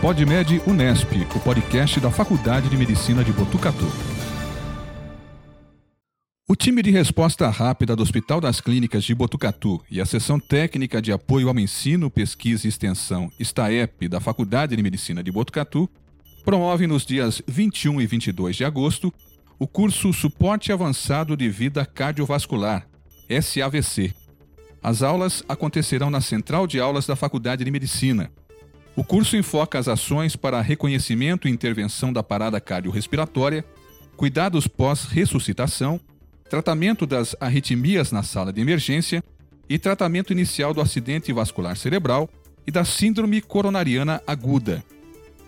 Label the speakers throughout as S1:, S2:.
S1: PodMed Unesp, o podcast da Faculdade de Medicina de Botucatu. O time de resposta rápida do Hospital das Clínicas de Botucatu e a Seção Técnica de Apoio ao Ensino, Pesquisa e Extensão, STAEP, da Faculdade de Medicina de Botucatu, promovem nos dias 21 e 22 de agosto o curso Suporte Avançado de Vida Cardiovascular, SAVC. As aulas acontecerão na Central de Aulas da Faculdade de Medicina. O curso enfoca as ações para reconhecimento e intervenção da parada cardiorrespiratória, cuidados pós-ressuscitação, tratamento das arritmias na sala de emergência e tratamento inicial do acidente vascular cerebral e da síndrome coronariana aguda.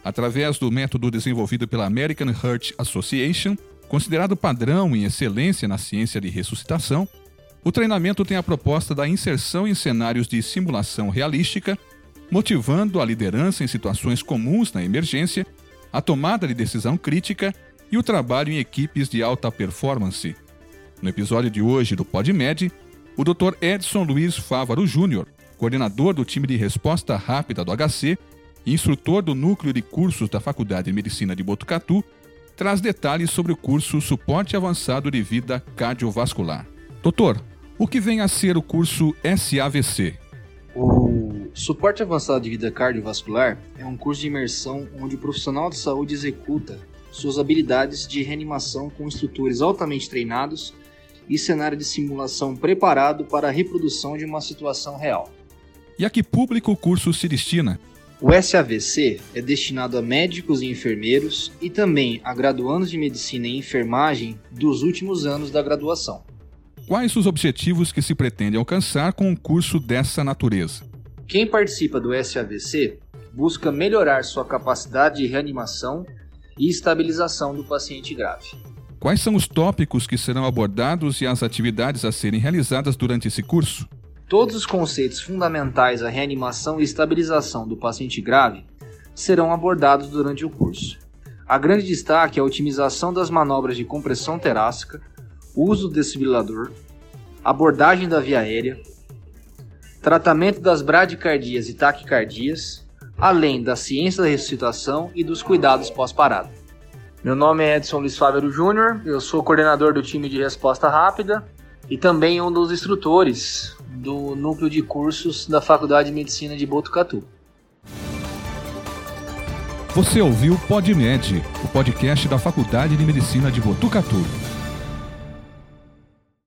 S1: Através do método desenvolvido pela American Heart Association, Considerado padrão em excelência na ciência de ressuscitação, o treinamento tem a proposta da inserção em cenários de simulação realística, motivando a liderança em situações comuns na emergência, a tomada de decisão crítica e o trabalho em equipes de alta performance. No episódio de hoje do PodMed, o Dr. Edson Luiz Fávaro Júnior, coordenador do time de resposta rápida do HC e instrutor do núcleo de cursos da Faculdade de Medicina de Botucatu, traz detalhes sobre o curso Suporte Avançado de Vida Cardiovascular. Doutor, o que vem a ser o curso SAVC?
S2: Suporte Avançado de Vida Cardiovascular é um curso de imersão onde o profissional de saúde executa suas habilidades de reanimação com instrutores altamente treinados e cenário de simulação preparado para a reprodução de uma situação real.
S1: E a que público o curso se destina?
S2: O SAVC é destinado a médicos e enfermeiros e também a graduandos de medicina e enfermagem dos últimos anos da graduação.
S1: Quais os objetivos que se pretende alcançar com um curso dessa natureza?
S2: Quem participa do SAVC busca melhorar sua capacidade de reanimação e estabilização do paciente grave.
S1: Quais são os tópicos que serão abordados e as atividades a serem realizadas durante esse curso?
S2: Todos os conceitos fundamentais à reanimação e estabilização do paciente grave serão abordados durante o curso. A grande destaque é a otimização das manobras de compressão torácica, uso do desfibrilador, abordagem da via aérea, tratamento das bradicardias e taquicardias, além da ciência da ressuscitação e dos cuidados pós-parada. Meu nome é Edson Luiz Fávero Júnior, eu sou coordenador do time de resposta rápida e também um dos instrutores do núcleo de cursos da Faculdade de Medicina de Botucatu.
S1: Você ouviu PodMed, o podcast da Faculdade de Medicina de Botucatu.